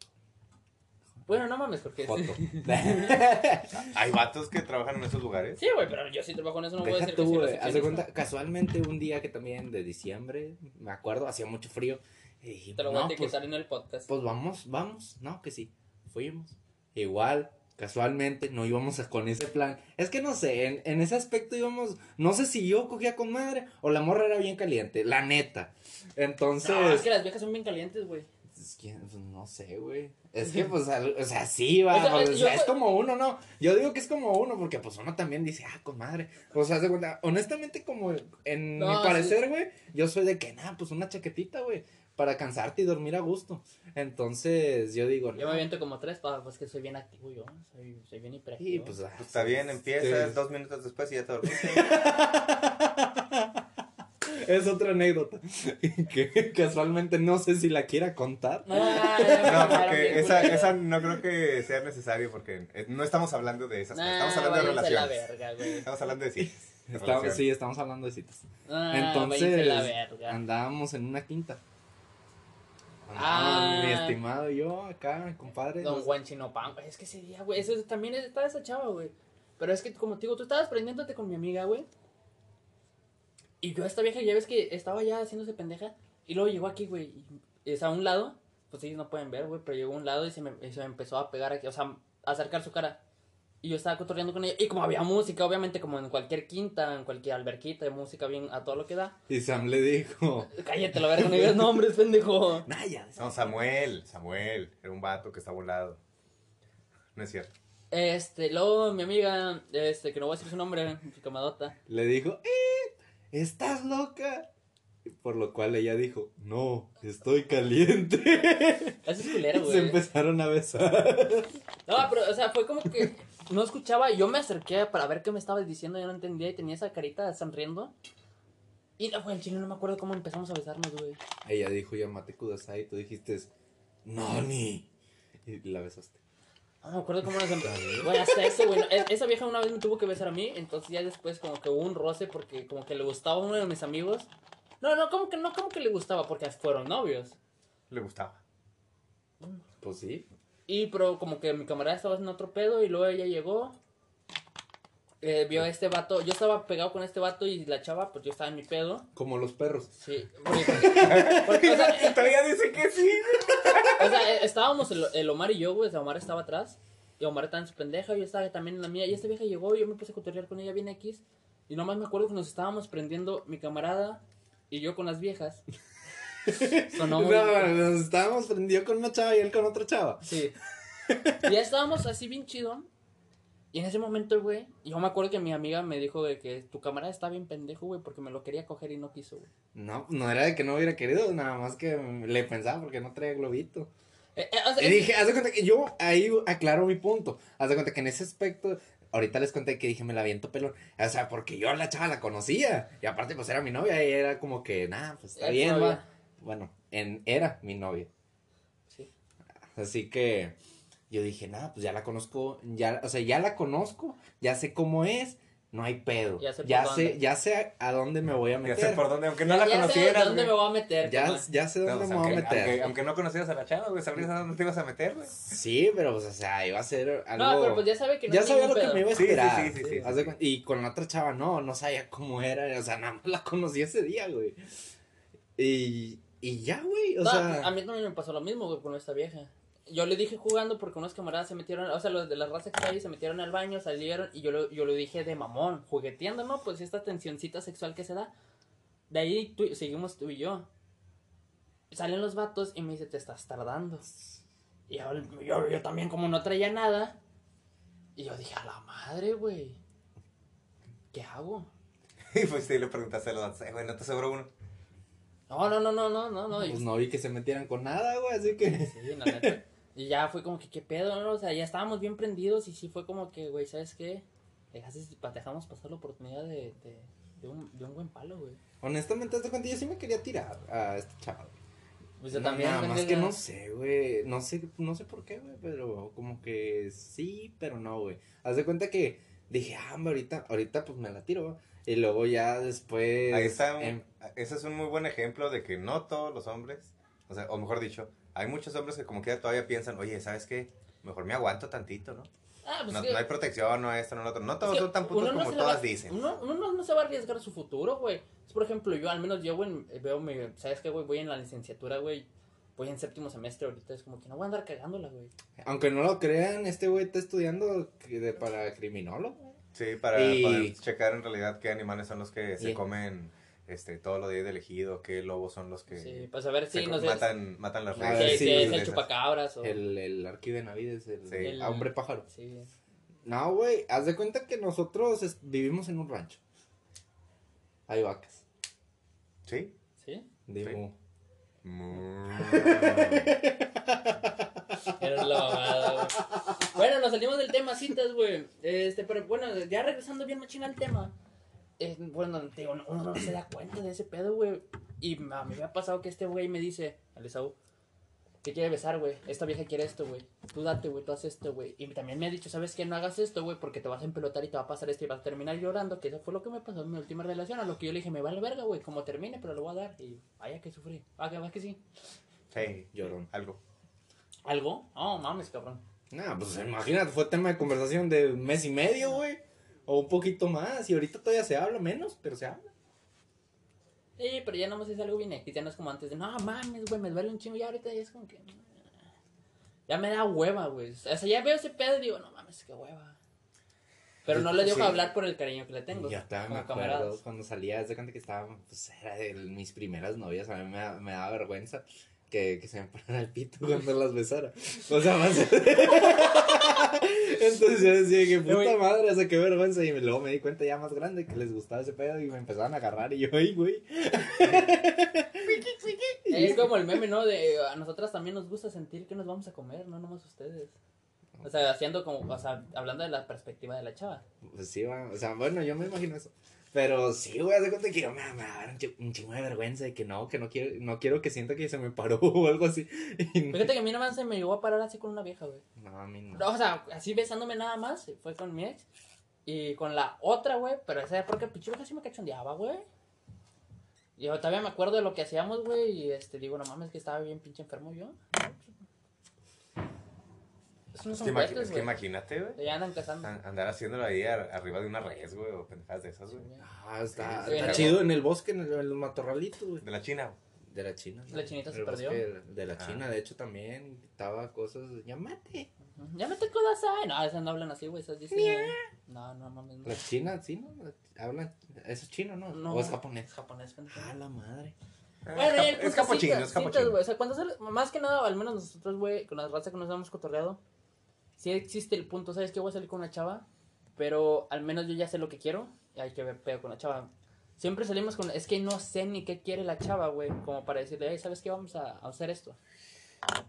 Bueno, no mames, porque. Foto. Hay vatos que trabajan en esos lugares. Sí, güey, pero yo sí trabajo en eso, no puedo Deja decir que tú, soy de recepcionista. cuenta, casualmente un día que también de diciembre, me acuerdo, hacía mucho frío. Y dije, Te lo voy a no, etiquetar pues, en el podcast. pues vamos, vamos. No, que sí. Fuimos. Igual, casualmente, no íbamos a- con ese plan. Es que no sé, en, en ese aspecto íbamos, no sé si yo cogía con madre o la morra era bien caliente, la neta. Entonces, No, es que las viejas son bien calientes, güey. es que, pues, no sé, güey. Es que, pues, al- o sea, sí, va. O sea, pues, o yo- sea, es como uno, ¿no? Yo digo que es como uno, porque, pues, uno también dice, ah, con madre. O sea, de cuenta, honestamente, como en No, mi parecer, güey, yo soy de que, nada, pues, una chaquetita, güey, para cansarte y dormir a gusto. Entonces, yo digo, Yo no. me aviento como tres, pa, pues que soy bien activo yo. Soy, soy bien hiperactivo. pues, ah, Pues está bien, empiezas sí. dos minutos después y ya te dormiste. Es otra anécdota. que casualmente no sé si la quiera contar. Ah, No, porque esa, esa no creo que sea necesario porque eh, no estamos hablando de esas cosas. Estamos hablando de relaciones. verga, güey. Estamos hablando de de Estamos- sí, estamos hablando de citas. Ah, Entonces, andábamos en una quinta. Ah. Andaban mi estimado y yo acá, mi compadre. Don Juan Chinopan, güey, es que ese día, güey, eso también estaba esa chava, güey. Pero es que, como te digo, tú estabas prendiéndote con mi amiga, güey. Y yo a esta vieja, ya ves que estaba ya haciéndose pendeja. Y luego llegó aquí, güey. Sea, a un lado, pues ellos no pueden ver, güey, pero llegó a un lado y se me, y se me empezó a pegar aquí, o sea, a acercar su cara. Y yo estaba cotorreando con ella. Y como había música, obviamente, como en cualquier quinta, en cualquier alberquita, de música bien a todo lo que da. Y Sam le dijo. Cállate, la verga, no digas nombres, pendejo. Naya. No, Samuel, Samuel. Era un vato que está volado. No es cierto. Este, luego mi amiga, este, que no voy a decir su nombre, mi camadota. Le dijo, ¡eh! ¿Estás loca? Por lo cual ella dijo, no, estoy caliente. Eso es culero, Se güey. empezaron a besar. No, pero, o sea, fue como que. No escuchaba, yo me acerqué para ver qué me estabas diciendo, yo no entendía y tenía esa carita sonriendo. Y, güey, el chile no me acuerdo cómo empezamos a besarnos, güey. Ella dijo Yamate Kudasai y tú dijiste, Nani. Y la besaste. No me acuerdo cómo nos empezamos. Güey, hasta eso, güey. no, e- Esa vieja una vez me tuvo que besar a mí, entonces ya después como que hubo un roce porque como que le gustaba a uno de mis amigos. No, no, como que no, como que le gustaba porque fueron novios. Le gustaba. Pues sí. Y pero como que mi camarada estaba haciendo otro pedo y luego ella llegó. eh, vio a este vato. Yo estaba pegado con este vato y la chava, pues yo estaba en mi pedo. Como los perros. Sí. Porque, porque, o, sea, Todavía dice que sí. o sea, eh, estábamos el, el Omar y yo, güey. Omar estaba atrás. Y Omar estaba en su pendeja. Yo estaba también en la mía. Y esta vieja llegó y yo me puse a cotorrear con ella bien X. Y nomás me acuerdo que nos estábamos prendiendo mi camarada y yo con las viejas. Sonó No, nos estábamos prendido con una chava y él con otra chava. Sí. Y ya estábamos así bien chido. Y en ese momento, güey, yo me acuerdo que mi amiga me dijo de que tu camarada está bien pendejo, güey, porque me lo quería coger y no quiso, güey. No, no era de que no hubiera querido, nada más que le pensaba porque no traía globito. Eh, eh, o sea, Y dije, haz de cuenta que yo ahí aclaro mi punto. Haz de cuenta que en ese aspecto, ahorita les conté que dije, me la aviento pelón. O sea, porque yo a la chava la conocía. Y aparte, pues era mi novia y era como que, nada, pues está Es bien, va. Bueno, en, era mi novia. Sí. Así que yo dije, nada, pues ya la conozco, ya, o sea, ya la conozco, ya sé cómo es, no hay pedo. Ya sé por ya dónde. sé, ya sé a dónde me voy a Ya meter. sé por dónde, aunque no ya- la ya sé conocieras. dónde güey. me voy a meter. Ya, ya sé dónde sea, me voy a meter. aunque, aunque no conocieras a la chava, güey, sabrías a dónde te ibas a meter, güey. Sí, pero pues, o sea, iba a ser algo. No, pero pues ya sabe que no ya sabía lo que me iba a Sí, sí, esperar. sí, sí, sí, Y con la otra chava no, no sabía cómo era, o sea, nada más la conocí ese día, güey. Y, y ya, güey, o No, sea, a mí también me pasó lo mismo, güey, con esta vieja. Yo le dije jugando porque unos camaradas se metieron, o sea, los de la raza que está ahí se metieron al baño, salieron y yo lo, yo lo dije de mamón, jugueteando, ¿no? Pues esta tensioncita sexual que se da. De ahí tú- seguimos tú y yo. Salen los vatos y me dice, te estás tardando. Y yo, yo, yo también como no traía nada. Y yo dije, a la madre, güey. ¿Qué hago? Y pues sí, le preguntaste a los datos, "Eh, güey, ¿no te sobró uno? No, no, no, no, no, no, no. pues no vi que se metieran con nada, güey, así que. Sí, la neta. Y ya fue como que, ¿qué pedo? no? O sea, ya estábamos bien prendidos y sí fue como que, güey, ¿sabes qué? Dejamos pasar la oportunidad de, de, de un, de un buen palo, güey. Honestamente, de cuenta, yo sí me quería tirar a este chavo. Pues yo No, también. nada más que no sé, güey. No sé, no sé por qué, güey, pero como que sí, pero no, güey. Haz de cuenta que dije, ah, hombre, ahorita, ahorita pues me la tiro, güey. Y luego ya después. Ahí está, un- em, ese es un muy buen ejemplo de que no todos los hombres, o sea, o mejor dicho, hay muchos hombres que como que todavía piensan, oye, ¿sabes qué? Mejor me aguanto tantito, ¿no? Ah, pues No, que- no hay protección, no esto, no lo otro. No es todos que son tan putos no como todas va- dicen. Uno, uno no, no se va a arriesgar su futuro, güey. Es, por ejemplo, yo, al menos yo, güey, veo mi. ¿Sabes qué, güey? Voy en la licenciatura, güey. Voy en séptimo semestre ahorita. Es como que no voy a andar cagándola, güey. Aunque no lo crean, este güey está estudiando de- para criminólogo. Sí, para Y- poder checar en realidad qué animales son los que se Y- comen este, todo lo de ahí del ejido, qué lobos son los que Sí, pues a ver si no matan, matan las redes. si sí, es de el chupacabras o. El, el Arquibenavides, el, Sí. el hombre pájaro. Sí. No, güey, haz de cuenta que nosotros es- vivimos en un rancho. Hay vacas. Sí. ¿Sí? Digo, Bueno, nos salimos del tema citas, güey. Este, pero bueno, ya regresando bien machina al tema. Eh, bueno, te digo, uno no se da cuenta de ese pedo, güey. Y me ha pasado que este güey me dice, al Que quiere besar, güey. Esta vieja quiere esto, güey. Tú date, güey, tú haces esto, güey. Y también me ha dicho, ¿sabes qué? No hagas esto, güey, porque te vas a empelotar y te va a pasar esto y vas a terminar llorando. Que eso fue lo que me pasó en mi última relación. A lo que yo le dije, me vale verga, güey, como termine, pero lo voy a dar. Y vaya que sufrí. Ah, que va que sí. Sí, llorón. algo. ¿Algo? No, mames, cabrón. Nah, pues imagínate, fue tema de conversación de un mes y medio, güey. O un poquito más. Y ahorita todavía se habla menos, pero se habla. Sí, pero ya nomás es algo bien X, ya no es como antes de, no mames, güey, me duele un chingo, ya ahorita ya es como que... Ya me da hueva, güey. O sea, ya veo ese pedo y digo, no mames, qué hueva. Pero no le dejo Sí. hablar por el cariño que le tengo. Yo también me acuerdo camaradas. cuando salía, de cuenta que estaba, pues era de mis primeras novias, a mí me, da- me daba vergüenza que, que se me parara el pito cuando las besara. O sea, más... Entonces yo decía que puta madre, o sea, qué vergüenza. Y luego me di cuenta ya más grande que les gustaba ese pedo y me empezaban a agarrar y yo, ay, güey. Es como el meme, ¿no? De a nosotras también nos gusta sentir que nos vamos a comer, no nomás ustedes. O sea, haciendo como, o sea, hablando de la perspectiva de la chava. Pues sí, va. O sea, bueno, yo me imagino eso. Pero sí, güey, haz de cuenta que yo me, me va a dar un chi- un chingo de vergüenza de que no, que no quiero, no quiero que sienta que se me paró o algo así. Fíjate que a mí nada más se me llegó a parar así con una vieja, güey. no, a mí no. No, o sea, así besándome nada más, fue con mi ex. Y con la otra, güey, pero esa era porque pinche vieja sí me cachondeaba, güey. Y yo todavía me acuerdo de lo que hacíamos, güey, y este, digo, no mames, que estaba bien pinche enfermo yo. Eso no Es son que, es imagínate, güey. Ya andan cazando. an- Andar haciéndolo ahí ar- arriba de una res, güey, o pendejadas de esas, güey. Ah, está, Sí, está sí. chido en el bosque, en, el, en los matorralitos, güey. De la China, güey. De la China. La chinita se perdió. De, la Ah. China, de hecho, también estaba cosas. Llámate. Ujú. Ya me te kudasai. No, esas no hablan así, güey, esas dicen. No, no mames. No. La China, sí, ¿no? Hablan. Eso es chino, ¿no? No. O es japonés. Es japonés, pendejo. Ah, la madre. Bueno, y el es capuchino, citas, es citas, capuchino. güey. O sea, cuando sale, más que nada, al menos nosotros, güey, con la raza que nos hemos cotorreado, sí existe el punto, ¿sabes qué? Voy a salir con una chava, pero al menos yo ya sé lo que quiero y hay que ver pedo con la chava. Siempre salimos con, es que no sé ni qué quiere la chava, güey, como para decirle, hey, ¿sabes qué? Vamos a, hacer esto.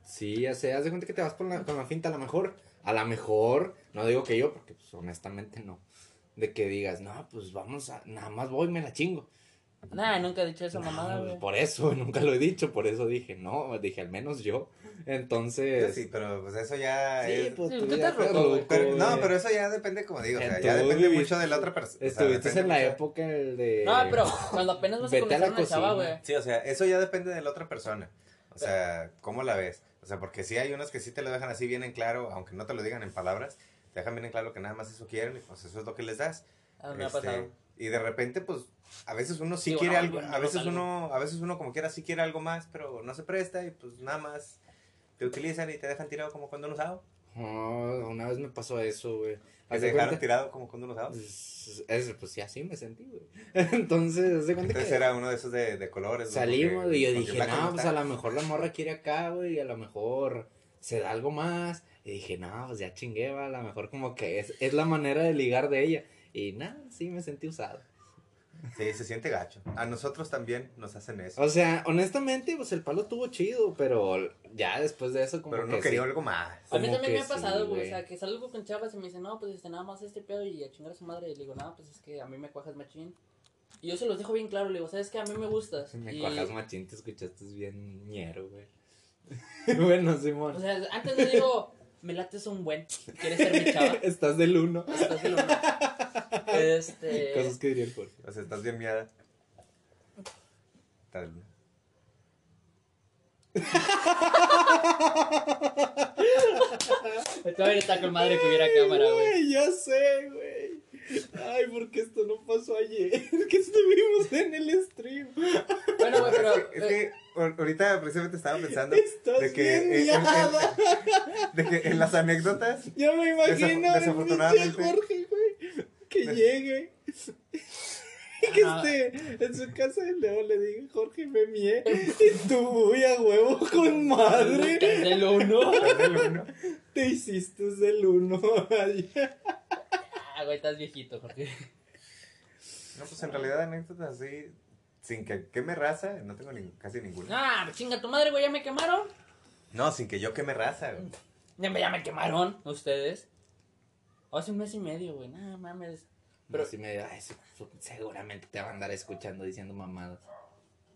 Sí, ya sé, haz de cuenta que te vas con la, con la finta, a lo mejor, a lo mejor, no digo que yo, porque pues honestamente no, de que digas, no, pues vamos a, nada más voy me la chingo. Nah, nunca he dicho esa No, mamada, güey. por eso, nunca lo he dicho, por eso dije, no, dije al menos yo. Entonces, Sí, pero pues eso ya sí, es... pues Sí, tú ya loco, Pero, no, pero eso ya depende, como digo, o sea, ya depende viviste- mucho de la otra persona. Estuviste en la época de... No, pero cuando apenas vas a Vete a conocer la a una chava, cocina. güey. Sí, o sea, eso ya depende de la otra persona. O sea, ¿cómo la ves? O sea, porque sí hay unos que sí te lo dejan así bien en claro, aunque no te lo digan en palabras, te dejan bien en claro que nada más eso quieren y pues eso es lo que les das. A mí me ha Este, pasado. Y de repente, pues, a veces uno sí Digo, quiere no, algo, a veces uno, a veces uno como quiera sí quiere algo más, pero no se presta y pues nada más te utilizan y te dejan tirado como cuando un usado. No, una vez me pasó eso, güey. Te de dejaron cuenta- tirado como cuando un usado. Es, es- pues sí, así me sentí, güey. Entonces, de cuenta Entonces que era uno de esos de, de colores. salimos porque- y yo dije, no, pues está. a lo mejor la morra quiere acá, güey, y a lo mejor se da algo más. Y dije, no, pues ya chingué, va, a lo mejor como que es, es la manera de ligar de ella. Y nada, sí me sentí usado. Sí, se siente gacho. A nosotros también nos hacen eso. O sea, honestamente, pues el palo estuvo chido, pero ya después de eso como Pero que no quería sí. algo más. A mí también me ha pasado, güey. o sea, que salgo con chavas y me dicen, no, pues este, nada más este pedo y a chingar a su madre. Y le digo, no, pues es que a mí me cuajas machín. Y yo se los dejo bien claro, le digo, ¿sabes qué? A mí me gustas. Me y, cuajas machín, te escuchaste bien ñero, güey. bueno, Simón. O sea, antes le digo, me lates un buen. ¿Quieres ser mi chava? Estás del uno. Estás del uno. Este. Cosas que diría el Jorge. O sea, estás bien miada. Está bien. Todavía está con madre que hubiera cámara, güey. ya sé, güey. Ay, porque esto no pasó ayer. que estuvimos en el stream. Bueno, güey, pero. Es que ahor- ahorita precisamente estaba pensando Estás de que, bien en, en- miada. en- de que en las anécdotas Ya me imagino desafortunadamente- Jorge, güey. Que llegue. Y que Ah. esté en su casa y luego le diga, Jorge, me mié. Y tú, muy a huevo con madre. Del uno. del uno. Te hiciste del uno. Ah, güey, estás viejito, Jorge. No, pues en realidad anécdotas así, sin que queme raza, no tengo ni- casi ninguna. Ah, chinga tu madre, güey, ya me quemaron. No, sin que yo queme raza, güey. Ya me, ya me quemaron, ustedes. Hace un mes y medio, güey. No mames. Pero si me ay, se- seguramente te va a andar escuchando diciendo mamadas.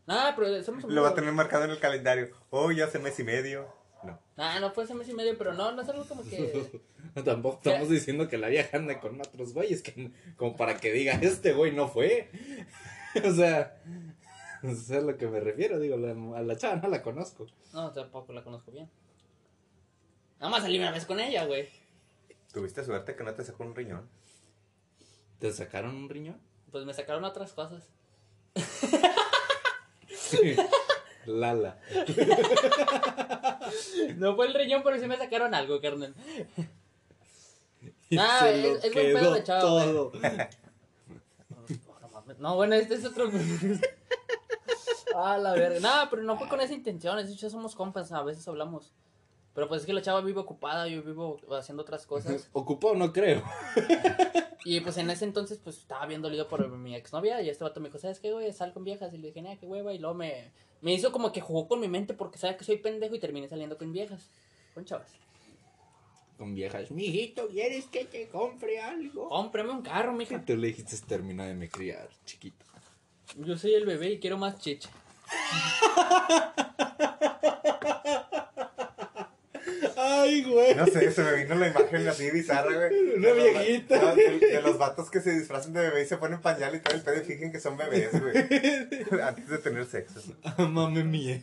ah, pero somos Lo va a tener marcado en el calendario. Hoy hace mes y medio. No. Ah, no fue hace mes y medio, pero no, no es algo como que. Tampoco estamos diciendo que la vieja anda con otros güeyes, que, como para que diga, este güey no fue. o sea, eso es a lo que me refiero, digo, la- a la chava no la conozco. No, tampoco la conozco bien. Nada más salí una vez con ella, güey. Tuviste suerte que no te sacó un riñón. ¿Te sacaron un riñón? Pues me sacaron otras cosas. Lala. No fue el riñón, pero sí me sacaron algo, carnal. Ah, lo es- es buen pedo de güey. todo. No, bueno, este es otro. ah, la verga. Nada, pero no fue con esa intención. Es ya somos compas, a veces hablamos. Pero pues es que la chava vive ocupada, yo vivo haciendo otras cosas. Ocupado no creo. Y pues en ese entonces, pues estaba bien dolido por mi exnovia. Y este vato me dijo, ¿sabes qué, güey? Sal con viejas. Y le dije, nah, qué hueva. Y luego me, me hizo como que jugó con mi mente porque sabe que soy pendejo y terminé saliendo con viejas. Con chavas. con viejas, mijito, ¿quieres que te compre algo? Cómprame un carro, Y mija. tú le dijiste, termina de me criar, chiquito. Yo soy el bebé y quiero más chicha. Ay, güey. No sé, se me vino la imagen así bizarra, güey. Una De viejita. De, de los vatos que se disfrazan de bebé y se ponen pañal y todo el pedo y fingen que son bebés, güey. Antes de tener sexo. Amame mía.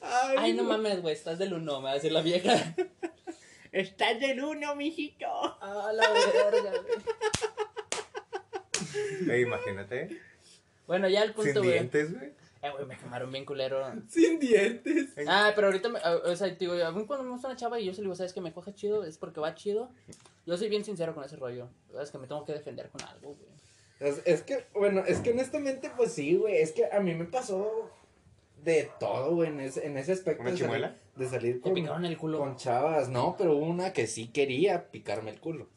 Ay, Ay, no mames, güey, estás del uno, me va a decir la vieja. Estás del uno, mijito. A la verga, güey. Eh, imagínate. Bueno, ya el Sin punto, güey. dientes, güey. Eh, güey, me quemaron bien culero. Sin dientes. Ah, pero ahorita, me, o sea, digo, a mí cuando me gusta una chava y yo se le digo, ¿sabes que me coge chido? Es porque va chido. Yo soy bien sincero con ese rollo. Es que me tengo que defender con algo, güey. Es, es que, bueno, es que honestamente, pues sí, güey. Es que a mí me pasó de todo, güey, en ese, en ese aspecto. ¿Una de salir- chimuela? De salir con, picaron el culo. con chavas. No, pero hubo una que sí quería picarme el culo.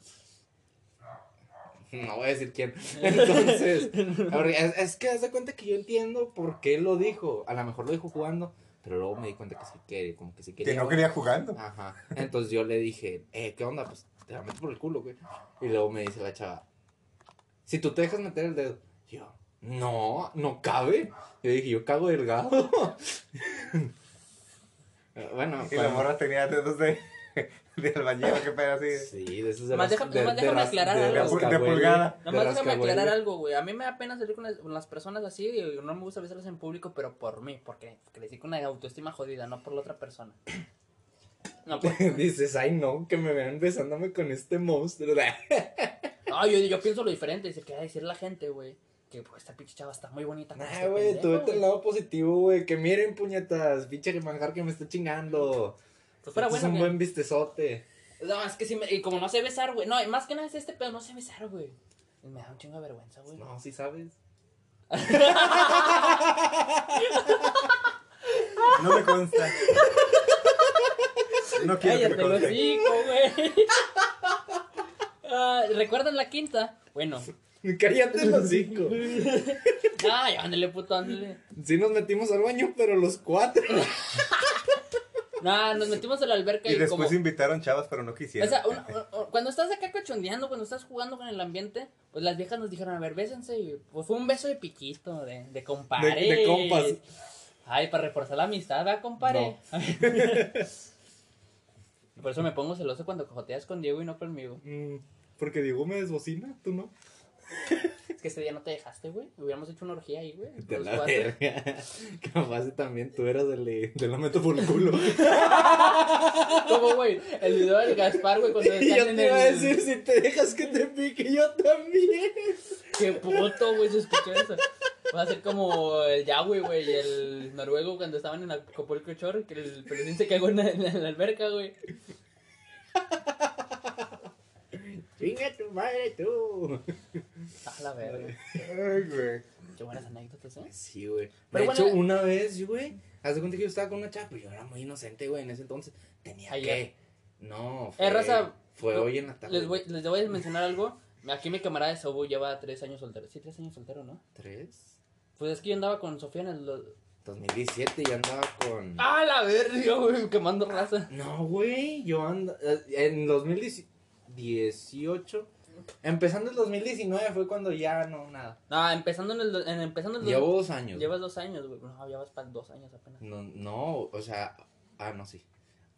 No voy a decir quién. Entonces, es, es que haz de cuenta que yo entiendo por qué lo dijo. A lo mejor lo dijo jugando, pero luego me di cuenta que sí quiere, como que sí quería. Que no quería jugando. Ajá. Entonces yo le dije, eh, ¿qué onda? Pues te la meto por el culo, güey. Y luego me dice la chava, si tú te dejas meter el dedo. Yo, no, no cabe. Yo dije, yo cago delgado. Bueno, Y la cuando- morra tenía dedos de, de albañil, qué pedo así. Sí, de esos de Nomás deja- de- de déjame ras- aclarar de algo. De pulgada. de Nomás déjame aclarar algo, güey. A mí me da pena salir con las, con las personas así. y no me gusta besarlas en público, pero por mí. Porque crecí con una autoestima jodida, no por la otra persona. No, por- Dices, ay no, que me vean besándome con este monstruo. no yo, yo pienso lo diferente. Dice, ¿qué va a decir la gente, güey? Que pues, esta pinche chava está muy bonita. Nah, este güey, tú vete al lado positivo, güey. Que miren, puñetas, pinche manjar que me está chingando. Bueno, es un güey. buen vistezote. No, es que sí, me, y como no sé besar, güey. No, más que nada es este pedo, no sé besar, güey. Me da un chingo de vergüenza, güey. No, sí sabes. No me consta. No quiero que Cállate me conste. hocico, güey. Ah, ¿Recuerdan la quinta? Bueno. Cállate los cinco. Ay, ándale, puto, ándale. Sí nos metimos al baño, pero los cuatro. Nah, nos metimos a la alberca y, Y después como... invitaron chavas, pero no quisieron. O sea, un- un- cuando estás acá cochondeando, cuando estás jugando con el ambiente, pues las viejas nos dijeron, a ver, bésense. Y pues fue un beso de piquito, de, de compadre. De- de compas. Ay, para reforzar la amistad, ¿verdad, compadre? Por eso me pongo celoso cuando cojoteas con Diego y no conmigo. Mm, Porque Diego me desbocina, tú no. Que ese día no te dejaste, güey. Hubiéramos hecho una orgía ahí, güey. De la cuatro. verga. Capaz también tú eras del de, la meto por el culo. ¿Cómo, güey? El video del Gaspar, güey, cuando yo están en te iba a el... decir, si te dejas que te pique, yo también. Qué puto, güey, se escuchó eso. Va a ser como el Yahweh, güey, y el noruego cuando estaban en Acapulco Shore, que el pelucín se cagó en la, en la alberca, güey. Chinga tu madre, tú. A la verga. Ay, güey. Qué buenas anécdotas, ¿eh? Sí, güey. De bueno, hecho, una vez, güey, haz de cuenta que yo estaba con una chava, pero yo era muy inocente, güey, en ese entonces. Tenía Ayer. que. No, Eh, raza, fue hoy en la tarde. Les voy, les voy a mencionar algo. Aquí mi camarada de Sobu lleva tres años soltero. Sí, tres años soltero, ¿no? ¿Tres? Pues es que yo andaba con Sofía en el... 2017 y andaba con. ¡Ah, la verga, güey! Quemando raza. No, güey, yo ando. eh, En 2018. Empezando el 2019 fue cuando ya no, nada. No, empezando en el... En, empezando el Llevo dos años. Llevas dos años, güey. No, llevas para dos años apenas. No, no, o sea. Ah, no, sí.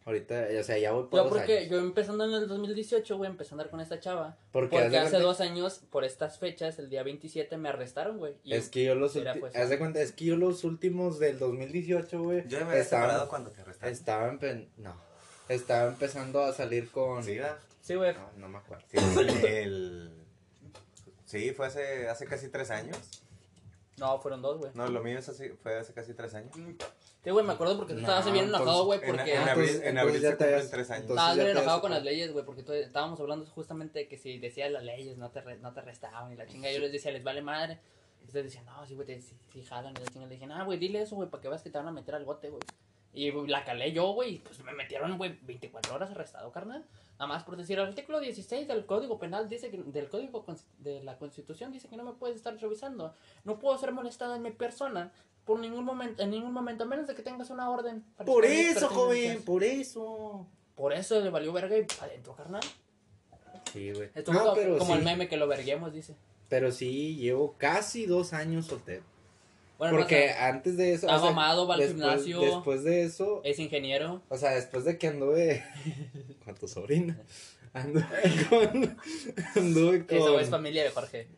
Ahorita, o sea, ya voy por Yo dos porque años. yo empezando en el 2018, güey, empecé a andar con esta chava. Porque, hace cuenta- dos años, por estas fechas, el día 27, me arrestaron, güey. y- Es que yo los ulti- pues, haz de cuenta, es que yo los últimos del 2018, güey. Yo me había estaban- separado cuando te arrestaron. Estaba empe- no. Estaba empezando a salir con Sí, ¿verdad? Sí, güey. No, no me acuerdo. Sí, el, el- Sí, fue hace, hace casi tres años. No, fueron dos, güey. No, lo mío es así, fue hace casi tres años. Sí, güey, me acuerdo porque tú No, estabas bien enojado, güey, En, porque... en Ah, abril, en abril entonces se ya te has- tres años. Estabas bien enojado con las leyes, güey, porque tú- estábamos hablando justamente de que si decías las leyes no te, re- no te arrestaban y la chinga. Yo les decía, les vale madre. Ustedes decían, no, sí, güey, te sí jalan y la chinga. Le dije, ah, güey, dile eso, güey, para que veas que te van a meter al bote, güey. Y la calé yo, güey, y pues me metieron, güey, 24 horas arrestado, carnal. Nada más por decir, el artículo 16 del Código Penal dice que, del Código de la Constitución dice que no me puedes estar revisando. No puedo ser molestado en mi persona por ningún momento, en ningún momento, a menos de que tengas una orden. para Por eso, joven, por eso. Por eso le valió verga y adentro, carnal. Sí, güey. Esto No, como, pero como sí, el meme que lo verguemos, dice. pero sí, llevo casi dos años soltero. Bueno, Porque antes de eso. Mamado, va al después, gimnasio. Después de eso, es ingeniero. o sea, después de que anduve con tu sobrina, anduve con. Anduve con. Eso es familia de Jorge.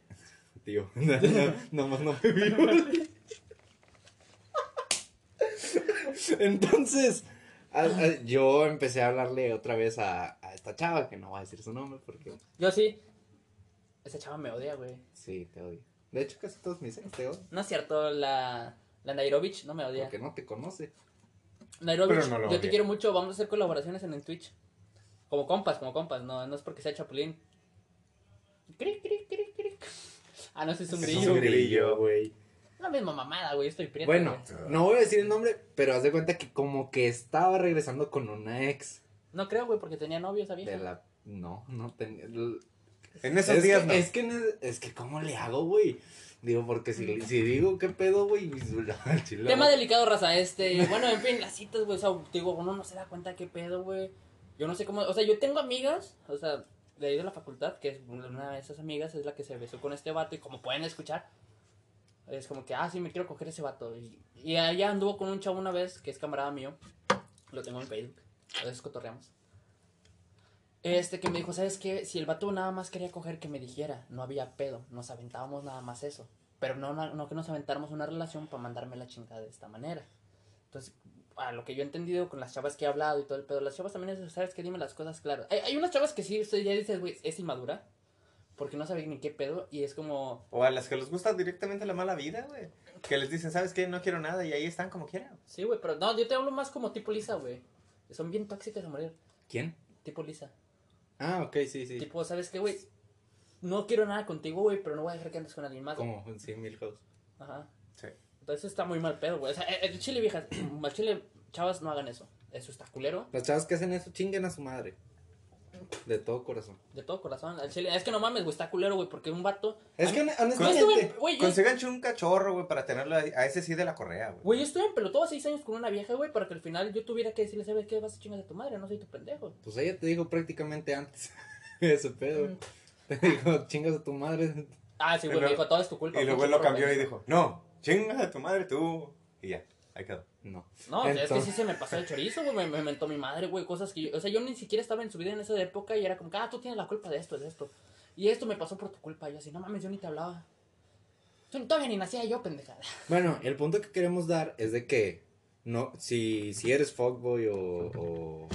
Tío, no, no, nomás no me vio. Entonces, a- a- yo empecé a hablarle otra vez a, a esta chava, que no voy a decir su nombre porque Yo sí. Esa chava me odia, güey. sí, te odio. De hecho, casi todos mis ex te odian, No es cierto, la, la Nairovich no me odia. porque no te conoce. Nairovich, no yo te quiero mucho, vamos a hacer colaboraciones en el Twitch. Como compas, como compas, no, no es porque sea chapulín. Cric, cric, cric, cric. Ah, no, ese es un Es grillo. un güey. grillo. güey. La misma mamada, güey, estoy prieto. Bueno, güey. no voy a decir el nombre, pero haz de cuenta que como que estaba regresando con una ex No creo, güey, porque tenía novio esa vieja. de la... No, no tenía... En esos es días que, no. Es que, ne- es que, ¿cómo le hago, güey? Digo, porque si, si digo qué pedo, güey, Tema delicado, raza, este, bueno, en fin, las citas, güey, o sea, digo, uno no se da cuenta qué pedo, güey. Yo no sé cómo, o sea, yo tengo amigas, o sea, de ahí de la facultad, que es una de esas amigas es la que se besó con este vato y como pueden escuchar, es como que, ah, sí, me quiero coger ese vato. Y, y ella anduvo con un chavo una vez, que es camarada mío, lo tengo en Facebook, a veces cotorreamos. Este que me dijo, ¿sabes qué? Si el vato nada más quería coger, que me dijera, no había pedo, nos aventábamos nada más eso. Pero no, no, no que nos aventáramos una relación para mandarme la chingada de esta manera. Entonces, a lo que yo he entendido con las chavas que he hablado y todo el pedo, las chavas también es, ¿sabes qué? Dime las cosas claras. Hay, hay unas chavas que sí, usted ya dices, güey, es inmadura. Porque no sabe ni qué pedo y es como... O a las que les gusta directamente la mala vida, güey. Que les dicen, ¿sabes qué? No quiero nada y ahí están como quieran. Sí, güey, pero no, yo te hablo más como tipo Lisa, güey. Son bien tóxicas a morir. ¿Quién? Tipo Lisa. Ah, ok, sí, sí. Tipo, ¿sabes qué, güey? No quiero nada contigo, güey, pero no voy a dejar que andes con alguien más. Como en 100 mil house. Ajá. Sí. Entonces está muy mal pedo, güey. O sea, el chile, viejas, al chile, chavas, no hagan eso. Eso está culero. Las chavas que hacen eso chinguen a su madre. De todo corazón. De todo corazón. Al chile, es que no mames, güey, está culero, güey, porque un vato. Es que honestamente. güey, Consíganse un cachorro, güey, para tenerlo a a ese sí de la correa, güey. güey, yo estuve en pelotudo seis años con una vieja, güey, para que al final yo tuviera que decirle, ¿sabes qué? Vas a chingar a tu madre, no soy tu pendejo. Pues ella te dijo prácticamente antes. Ese pedo. Mm. Te dijo, chingas a tu madre. Ah, sí, güey, Y me luego- dijo, todo es tu culpa. Y luego él lo cambió y dijo, no, chinga a tu madre tú. Y ya, ahí quedó. No. No, o sea, es que Entonces- sí se me pasó el chorizo, güey, me, me mentó mi madre, güey, cosas que yo, o sea, yo ni siquiera estaba en su vida en esa época y era como, que, ah, tú tienes la culpa de esto, de esto. Y esto me pasó por tu culpa, y yo así, no mames, yo ni te hablaba. Yo todavía ni nacía yo, pendeja. Bueno, el punto que queremos dar es de que no, si, si eres fuckboy o, o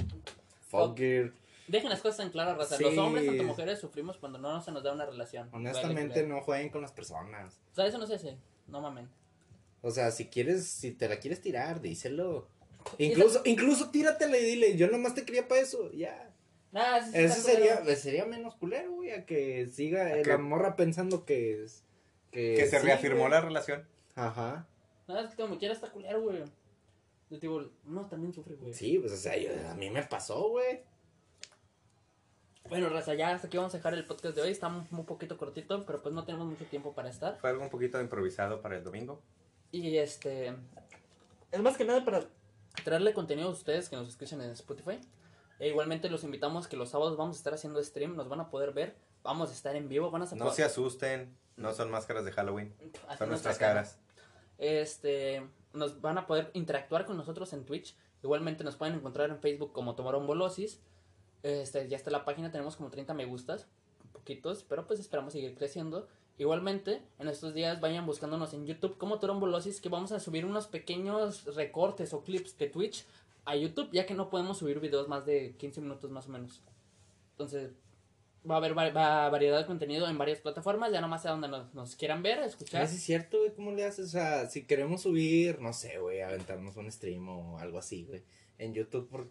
fuckgirl, Dejen las cosas en claras, raza. Sí. Los hombres, tanto mujeres, sufrimos cuando no se nos da una relación. honestamente no jueguen con las personas. O sea, eso no se hace, no mamen. O sea, si quieres, si te la quieres tirar, díselo. Y Incluso, incluso tíratela y dile, yo nomás te quería para eso, ya. Nah, sí, sí Eso culero. sería, sería menos culero, güey, a que siga A la morra pensando que es... Que, Que se sí, reafirmó güey. la relación. Ajá. No, es que como quiera está culero, güey. Yo digo, uno también sufre, güey. Sí, pues, o sea, yo- a mí me pasó, güey. Bueno, raza, ya hasta aquí vamos a dejar el podcast de hoy. Está un, un poquito cortito, pero pues no tenemos mucho tiempo para estar. Fue algo un poquito improvisado para el domingo. Y este. Es más que nada para traerle contenido a ustedes que nos escuchan en Spotify. E igualmente los invitamos que los sábados vamos a estar haciendo stream, nos van a poder ver, vamos a estar en vivo, van a No se asusten, no son máscaras de Halloween, son nuestra nuestras cara. caras. Este, nos van a poder interactuar con nosotros en Twitch. Igualmente nos pueden encontrar en Facebook como Tomaron Bolosis. Este, ya está la página, tenemos como 30 me gustas, poquitos, pero pues esperamos seguir creciendo. Igualmente, en estos días vayan buscándonos en YouTube como Bolosis, que vamos a subir unos pequeños recortes o clips de Twitch a YouTube, ya que no podemos subir videos más de 15 minutos más o menos. Entonces, va a haber va- va- variedad de contenido en varias plataformas, ya nomás sea donde nos, nos quieran ver, escuchar. Ah, sí es cierto, güey, ¿cómo le haces? O sea, si queremos subir, no sé, güey, aventarnos un stream o algo así, güey, en YouTube, por,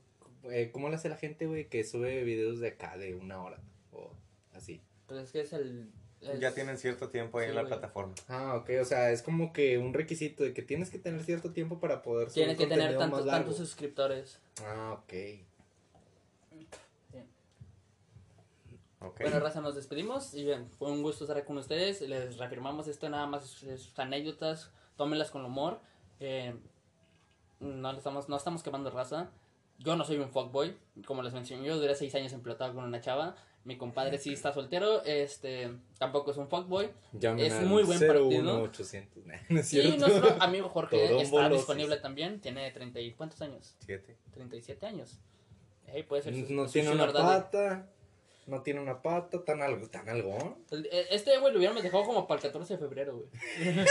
eh, ¿cómo le hace la gente, güey, que sube videos de acá de una hora o así? Pues es que es el... es- Ya tienen cierto tiempo ahí Sí, en la güey. plataforma. Ah, ok, o sea, es como que un requisito de que tienes que tener cierto tiempo para poder subir Tiene que tener tanto- tantos suscriptores. Ah, ok. Ok. Bueno, Raza, nos despedimos y bien, fue un gusto estar con ustedes. Les reafirmamos esto nada más es, es anécdotas, tómenlas con humor. Eh, no, le estamos, no estamos quemando raza. Yo no soy un fuckboy, como les mencioné, yo duré seis años emplotado con una chava. Mi compadre sí está soltero, este, tampoco es un fuckboy. Llamen Es muy buen partido. 01800. Nah, no es Y nuestro amigo Jorge Todo está disponible también, tiene 30 y ¿cuántos años? Siete. 37 años. Hey, puede ser su- No su tiene una pata. No tiene una pata. Tan algo. Tan algo. E- Este güey lo hubiéramos dejado como para el 14 de febrero, güey.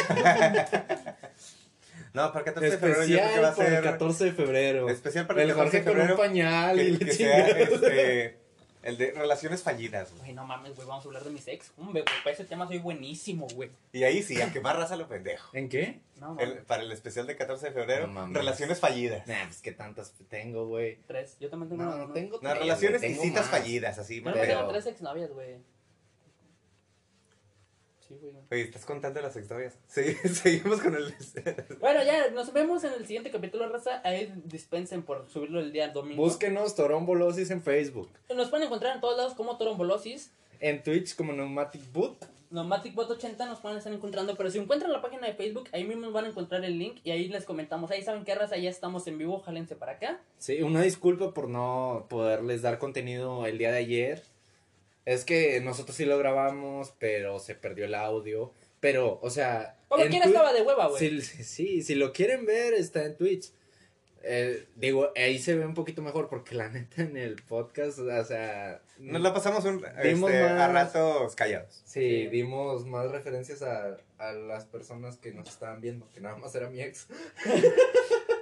No, para el 14 de febrero yo creo que va a Especial para el ser. 14 de febrero. Especial para el el 14 de Jorge con un febrero. pañal y Que, la que sea este, el de relaciones fallidas. güey. Güey, no mames, güey, vamos a hablar de mis ex. Hombre, güey, para ese tema soy buenísimo, güey. Y ahí sí, a quemar raza lo pendejo. ¿En qué? No, El- para el especial de 14 de febrero, No relaciones fallidas. Nah, pues que tantas tengo, güey. Tres. Yo también tengo No, una, no tengo No, tres, relaciones güey, y citas fallidas, así. Yo pero- tengo tres exnovias, güey. Sí, güey. Oye, ¿estás contando las historias? Sí, seguimos con el... Bueno, ya, nos vemos en el siguiente capítulo, raza. Ahí dispensen por subirlo el día domingo. Búsquenos Torombolosis en Facebook. Nos pueden encontrar en todos lados como Torombolosis. En Twitch como Pneumatic Boot. Nomatic 80 nos pueden estar encontrando, pero si encuentran la página de Facebook, ahí mismo van a encontrar el link y ahí les comentamos. Ahí saben qué raza, ya estamos en vivo, jálense para acá. Sí, una disculpa por no poderles dar contenido el día de ayer. Es que nosotros sí lo grabamos, pero se perdió el audio. Pero, o sea. Como quiera estaba de hueva, güey. Sí, sí, sí, si lo quieren ver, está en Twitch. Eh, digo, ahí se ve un poquito mejor porque la neta en el podcast, o sea. Nos la pasamos un, Dimos este, a más- ratos callados. Sí, Sí. dimos más referencias a, a las personas que nos estaban viendo, que nada más era mi ex.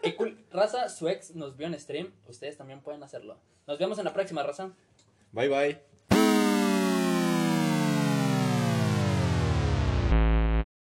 Qué cool. Raza, su ex nos vio en stream, ustedes también pueden hacerlo. Nos vemos en la próxima, raza. Bye bye.